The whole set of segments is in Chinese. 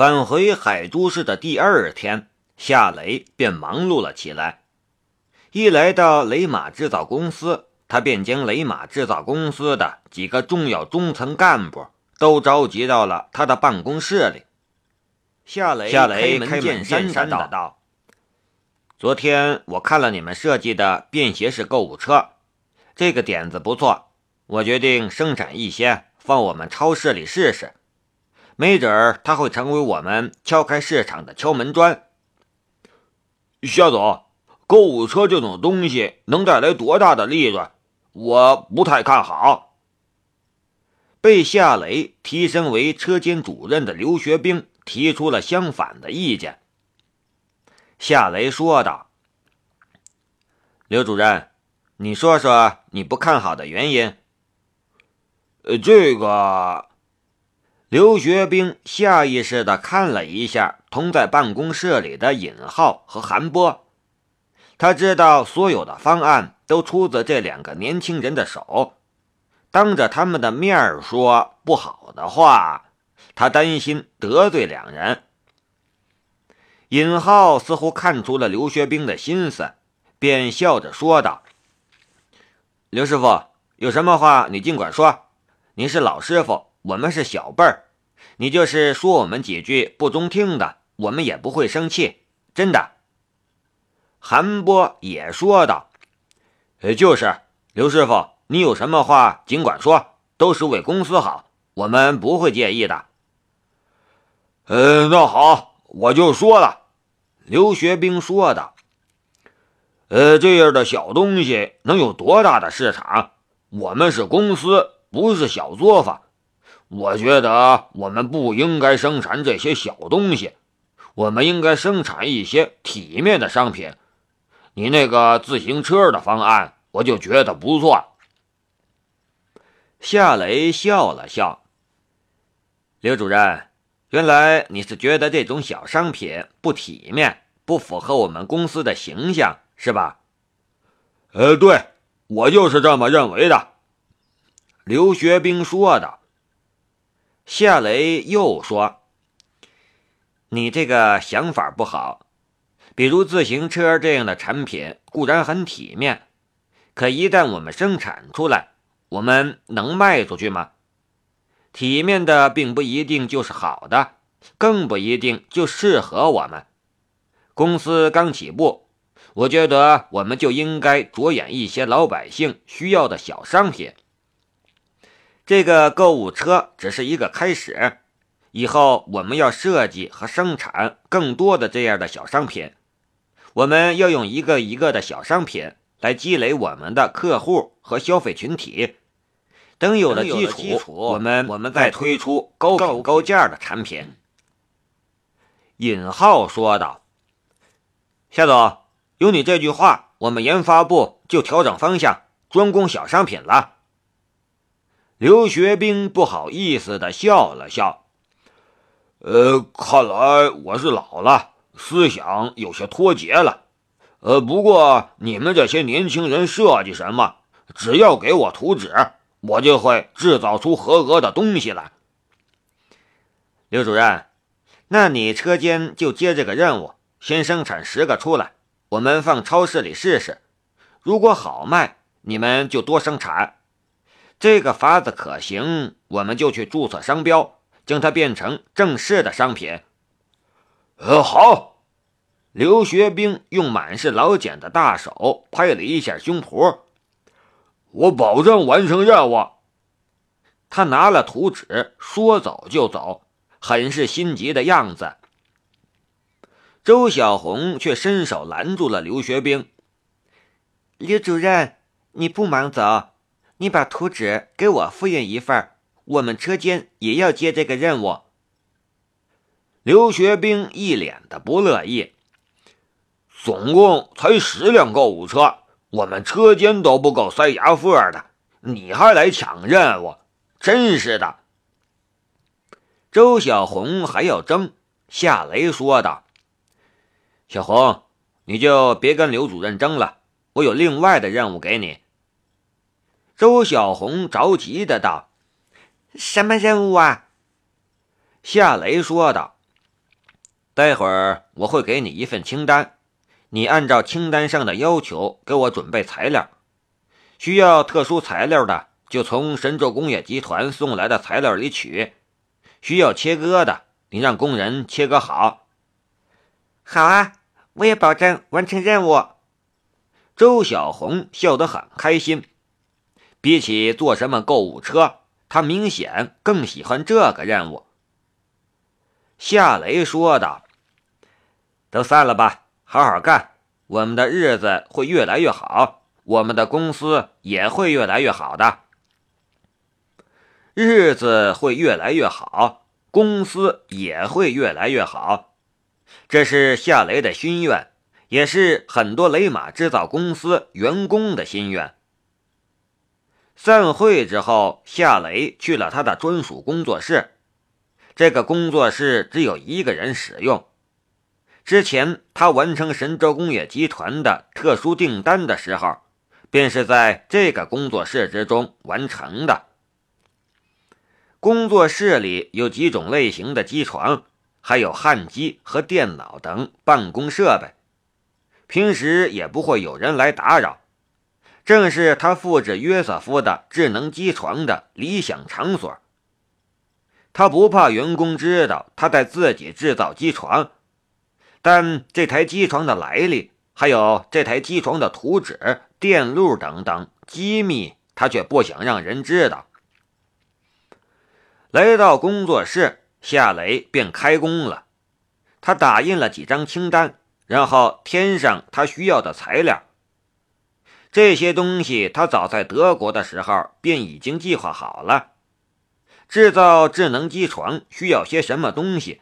返回海珠市的第二天，夏雷便忙碌了起来。一来到雷马制造公司，他便将雷马制造公司的几个重要中层干部都召集到了他的办公室里。夏雷夏雷开门见山的道：“昨天我看了你们设计的便携式购物车，这个点子不错，我决定生产一些放我们超市里试试。”没准儿他会成为我们敲开市场的敲门砖。夏总，购物车这种东西能带来多大的利润？我不太看好。被夏雷提升为车间主任的刘学兵提出了相反的意见。夏雷说道：“刘主任，你说说你不看好的原因。”呃，这个。刘学兵下意识地看了一下同在办公室里的尹浩和韩波，他知道所有的方案都出自这两个年轻人的手，当着他们的面说不好的话，他担心得罪两人。尹浩似乎看出了刘学兵的心思，便笑着说道：“刘师傅，有什么话你尽管说，您是老师傅。”我们是小辈儿，你就是说我们几句不中听的，我们也不会生气，真的。韩波也说道：“呃，就是刘师傅，你有什么话尽管说，都是为公司好，我们不会介意的。”呃，那好，我就说了。刘学兵说道：“呃，这样的小东西能有多大的市场？我们是公司，不是小作坊。”我觉得我们不应该生产这些小东西，我们应该生产一些体面的商品。你那个自行车的方案，我就觉得不错。夏雷笑了笑。刘主任，原来你是觉得这种小商品不体面，不符合我们公司的形象，是吧？呃，对，我就是这么认为的。刘学兵说道。夏雷又说：“你这个想法不好。比如自行车这样的产品固然很体面，可一旦我们生产出来，我们能卖出去吗？体面的并不一定就是好的，更不一定就适合我们。公司刚起步，我觉得我们就应该着眼一些老百姓需要的小商品。”这个购物车只是一个开始，以后我们要设计和生产更多的这样的小商品。我们要用一个一个的小商品来积累我们的客户和消费群体。等有了基础，我们我们再推出高品高价的产品。尹浩说道：“夏总，有你这句话，我们研发部就调整方向，专攻小商品了。”刘学兵不好意思的笑了笑，呃，看来我是老了，思想有些脱节了。呃，不过你们这些年轻人设计什么，只要给我图纸，我就会制造出合格的东西来。刘主任，那你车间就接这个任务，先生产十个出来，我们放超市里试试。如果好卖，你们就多生产。这个法子可行，我们就去注册商标，将它变成正式的商品。呃，好。刘学兵用满是老茧的大手拍了一下胸脯，我保证完成任务。他拿了图纸，说走就走，很是心急的样子。周小红却伸手拦住了刘学兵：“刘主任，你不忙走。”你把图纸给我复印一份，我们车间也要接这个任务。刘学兵一脸的不乐意，总共才十辆购物车，我们车间都不够塞牙缝的，你还来抢任务，真是的！周小红还要争，夏雷说道：“小红，你就别跟刘主任争了，我有另外的任务给你。”周小红着急的道：“什么任务啊？”夏雷说道：“待会儿我会给你一份清单，你按照清单上的要求给我准备材料。需要特殊材料的，就从神州工业集团送来的材料里取；需要切割的，你让工人切割好。好啊，我也保证完成任务。周小红笑得很开心。比起坐什么购物车，他明显更喜欢这个任务。夏雷说道：“都散了吧，好好干，我们的日子会越来越好，我们的公司也会越来越好的。日子会越来越好，公司也会越来越好，这是夏雷的心愿，也是很多雷马制造公司员工的心愿。”散会之后，夏雷去了他的专属工作室。这个工作室只有一个人使用。之前他完成神州工业集团的特殊订单的时候，便是在这个工作室之中完成的。工作室里有几种类型的机床，还有焊机和电脑等办公设备，平时也不会有人来打扰，正是他复制约瑟夫的智能机床的理想场所。他不怕员工知道他在自己制造机床，但这台机床的来历，还有这台机床的图纸、电路等等机密，他却不想让人知道。来到工作室，夏雷便开工了。他打印了几张清单，然后添上他需要的材料。这些东西他早在德国的时候便已经计划好了。制造智能机床需要些什么东西？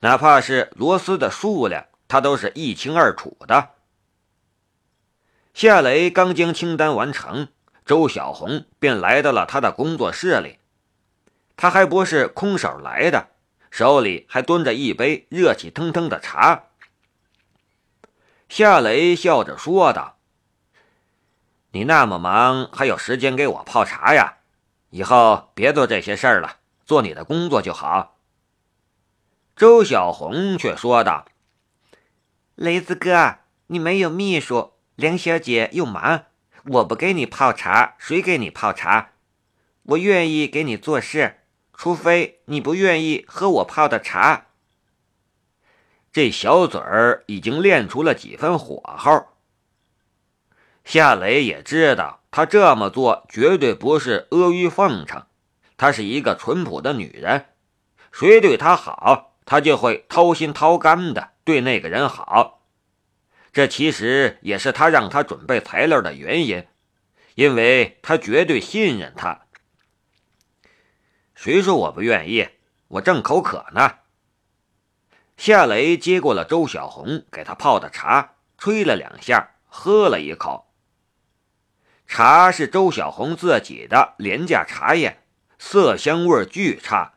哪怕是螺丝的数量，他都是一清二楚的。夏雷刚将清单完成，周小红便来到了他的工作室里。他还不是空手来的，手里还端着一杯热气腾腾的茶。夏雷笑着说道：“你那么忙，还有时间给我泡茶呀？”以后别做这些事儿了，做你的工作就好。周小红却说道：“雷子哥，你没有秘书，梁小姐又忙，我不给你泡茶，谁给你泡茶？我愿意给你做事，除非你不愿意喝我泡的茶。”这小嘴儿已经练出了几分火候。夏雷也知道。他这么做绝对不是阿谀奉承，她是一个淳朴的女人，谁对她好，她就会掏心掏肝的对那个人好。这其实也是他让他准备材料的原因，因为他绝对信任他。谁说我不愿意？我正口渴呢。夏雷接过了周小红给他泡的茶，吹了两下，喝了一口。茶是周小红自己的廉价茶叶，色香味巨差，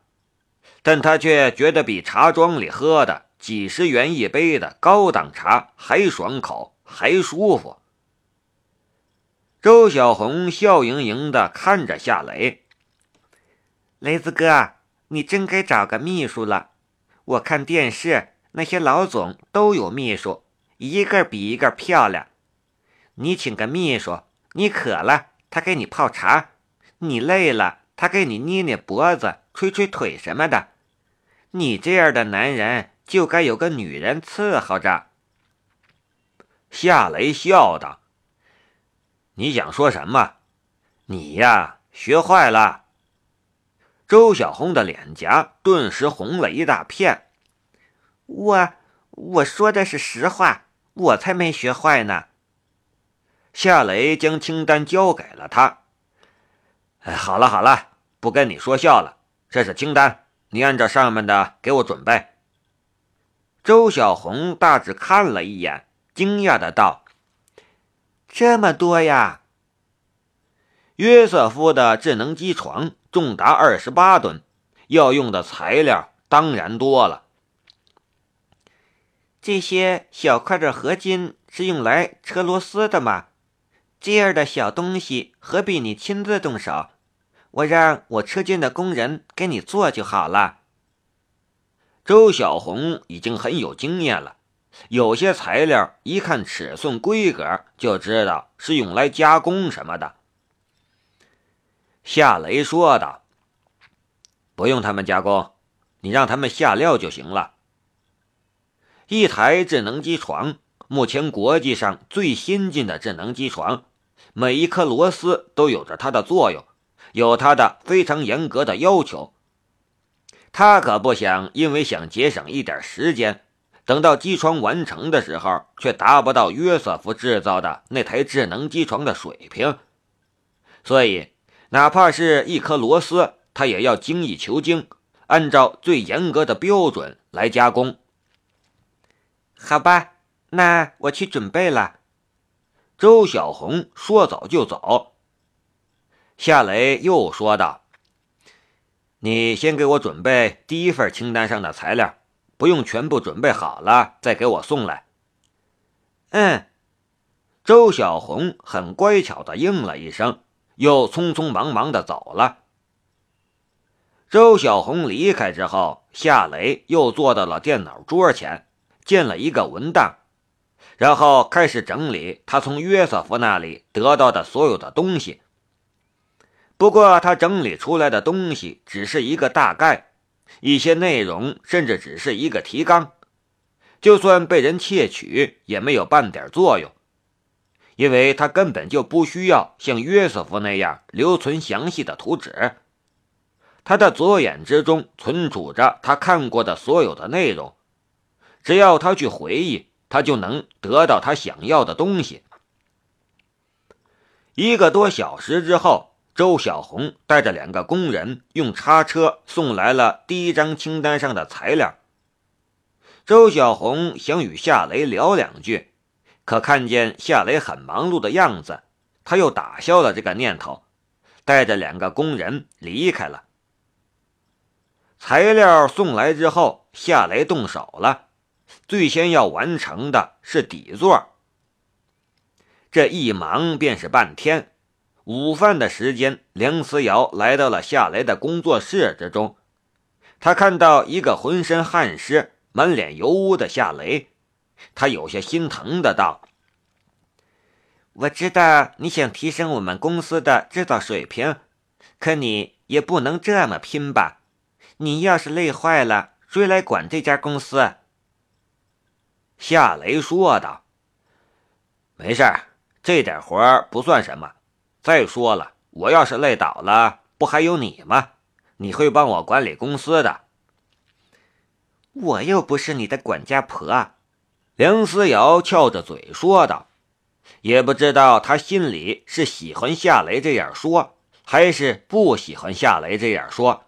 但他却觉得比茶庄里喝的几十元一杯的高档茶还爽口，还舒服。周小红笑盈盈地看着夏雷：“雷子哥，你真该找个秘书了。我看电视那些老总都有秘书，一个比一个漂亮。你请个秘书。”你渴了，他给你泡茶；你累了，他给你捏捏脖子、捶捶腿什么的。你这样的男人就该有个女人伺候着。夏雷笑道：“你想说什么？你呀，学坏了。”周小红的脸颊顿时红了一大片。我我说的是实话，我才没学坏呢。夏雷将清单交给了他。哎，好了好了，不跟你说笑了。这是清单，你按照上面的给我准备。周小红大致看了一眼，惊讶的道：“这么多呀！”约瑟夫的智能机床重达二十八吨，要用的材料当然多了。这些小块的合金是用来车螺丝的吗？这样的小东西何必你亲自动手？我让我车间的工人给你做就好了。周小红已经很有经验了，有些材料一看尺寸规格就知道是用来加工什么的。夏雷说道：“不用他们加工，你让他们下料就行了。”一台智能机床，目前国际上最先进的智能机床，每一颗螺丝都有着它的作用，有它的非常严格的要求。他可不想因为想节省一点时间，等到机床完成的时候，却达不到约瑟夫制造的那台智能机床的水平。所以，哪怕是一颗螺丝，他也要精益求精，按照最严格的标准来加工。好吧，那我去准备了。周小红说走就走。夏雷又说道。你先给我准备第一份清单上的材料，不用全部准备好了再给我送来。嗯，周小红很乖巧的应了一声，又匆匆忙忙的走了。周小红离开之后，夏雷又坐到了电脑桌前，建了一个文档，然后开始整理他从约瑟夫那里得到的所有的东西。不过，他整理出来的东西只是一个大概，一些内容甚至只是一个提纲，就算被人窃取，也没有半点作用，因为他根本就不需要像约瑟夫那样留存详细的图纸。他的左眼之中存储着他看过的所有的内容，只要他去回忆，他就能得到他想要的东西。一个多小时之后。周小红带着两个工人用叉车送来了第一张清单上的材料。周小红想与夏雷聊两句，可看见夏雷很忙碌的样子，他又打消了这个念头，带着两个工人离开了。材料送来之后，夏雷动手了，最先要完成的是底座。这一忙便是半天。午饭的时间，梁思瑶来到了夏雷的工作室之中。他看到一个浑身汗湿、满脸油污的夏雷，他有些心疼的道：“我知道你想提升我们公司的制造水平，可你也不能这么拼吧？你要是累坏了，谁来管这家公司？”夏雷说道：“没事这点活不算什么。”再说了，我要是累倒了，不还有你吗？你会帮我管理公司的。我又不是你的管家婆。”梁思瑶翘着嘴说道，也不知道他心里是喜欢夏雷这样说，还是不喜欢夏雷这样说。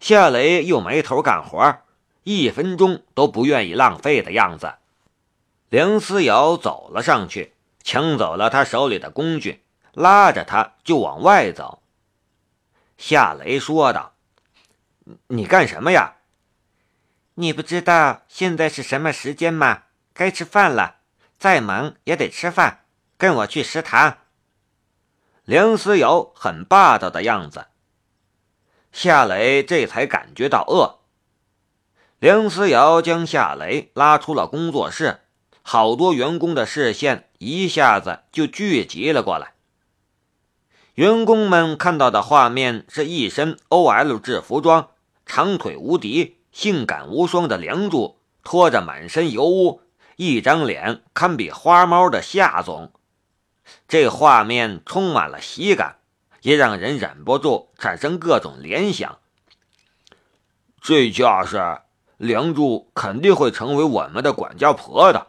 夏雷又埋头干活，一分钟都不愿意浪费的样子。梁思瑶走了上去。抢走了他手里的工具，拉着他就往外走。夏雷说道：“你干什么呀？你不知道现在是什么时间吗？该吃饭了，再忙也得吃饭。跟我去食堂。”梁思瑶很霸道的样子，夏雷这才感觉到饿。梁思瑶将夏雷拉出了工作室。好多员工的视线一下子就聚集了过来。员工们看到的画面是一身 OL 制服装、长腿无敌、性感无双的梁祝，拖着满身油污、一张脸堪比花猫的夏总。这画面充满了喜感，也让人忍不住产生各种联想。这架势，梁祝肯定会成为我们的管家婆的。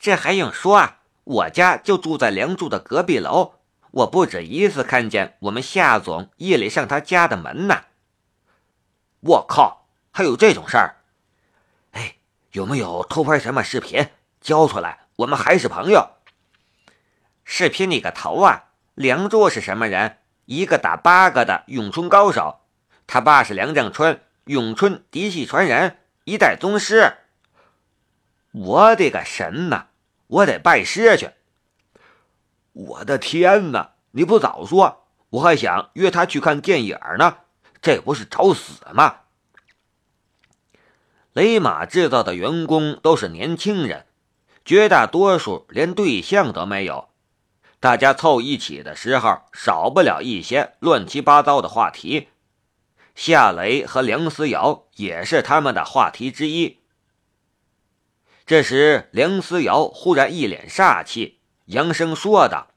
这还用说啊！我家就住在梁祝的隔壁楼，我不止一次看见我们夏总夜里上他家的门呢。我靠，还有这种事儿！哎，有没有偷拍什么视频？交出来，我们还是朋友。视频你个头啊！梁祝是什么人？一个打八个的咏春高手，他爸是梁正春，咏春嫡系传人，一代宗师。我的个神呐！我得拜师去！我的天哪！你不早说，我还想约他去看电影呢，这不是找死吗？雷马制造的员工都是年轻人，绝大多数连对象都没有。大家凑一起的时候，少不了一些乱七八糟的话题。夏雷和梁思瑶也是他们的话题之一。这时，梁思瑶忽然一脸煞气，扬声说道：“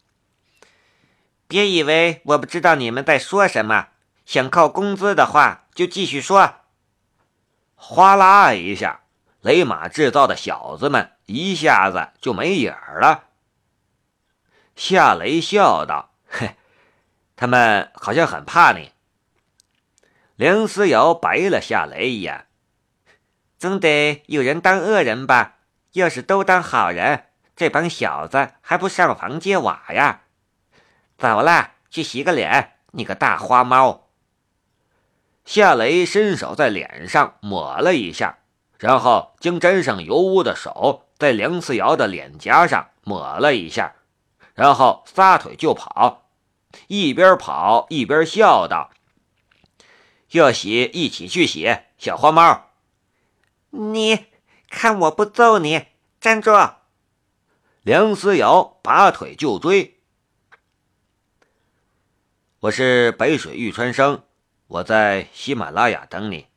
别以为我不知道你们在说什么，想靠工资的话就继续说。”哗啦一下，雷马制造的小子们一下子就没影儿了。夏雷笑道：“嘿，他们好像很怕你。”梁思瑶白了夏雷一眼：“总得有人当恶人吧？要是都当好人，这帮小子还不上房揭瓦呀？”走了，去洗个脸，你个大花猫。夏雷伸手在脸上抹了一下，然后将沾上油污的手在梁思瑶的脸颊上抹了一下，然后撒腿就跑，一边跑一边笑道：“要洗一起去洗，小花猫。”你看我不揍你！站住！梁思瑶拔腿就追。我是北水玉川生。我在喜马拉雅等你。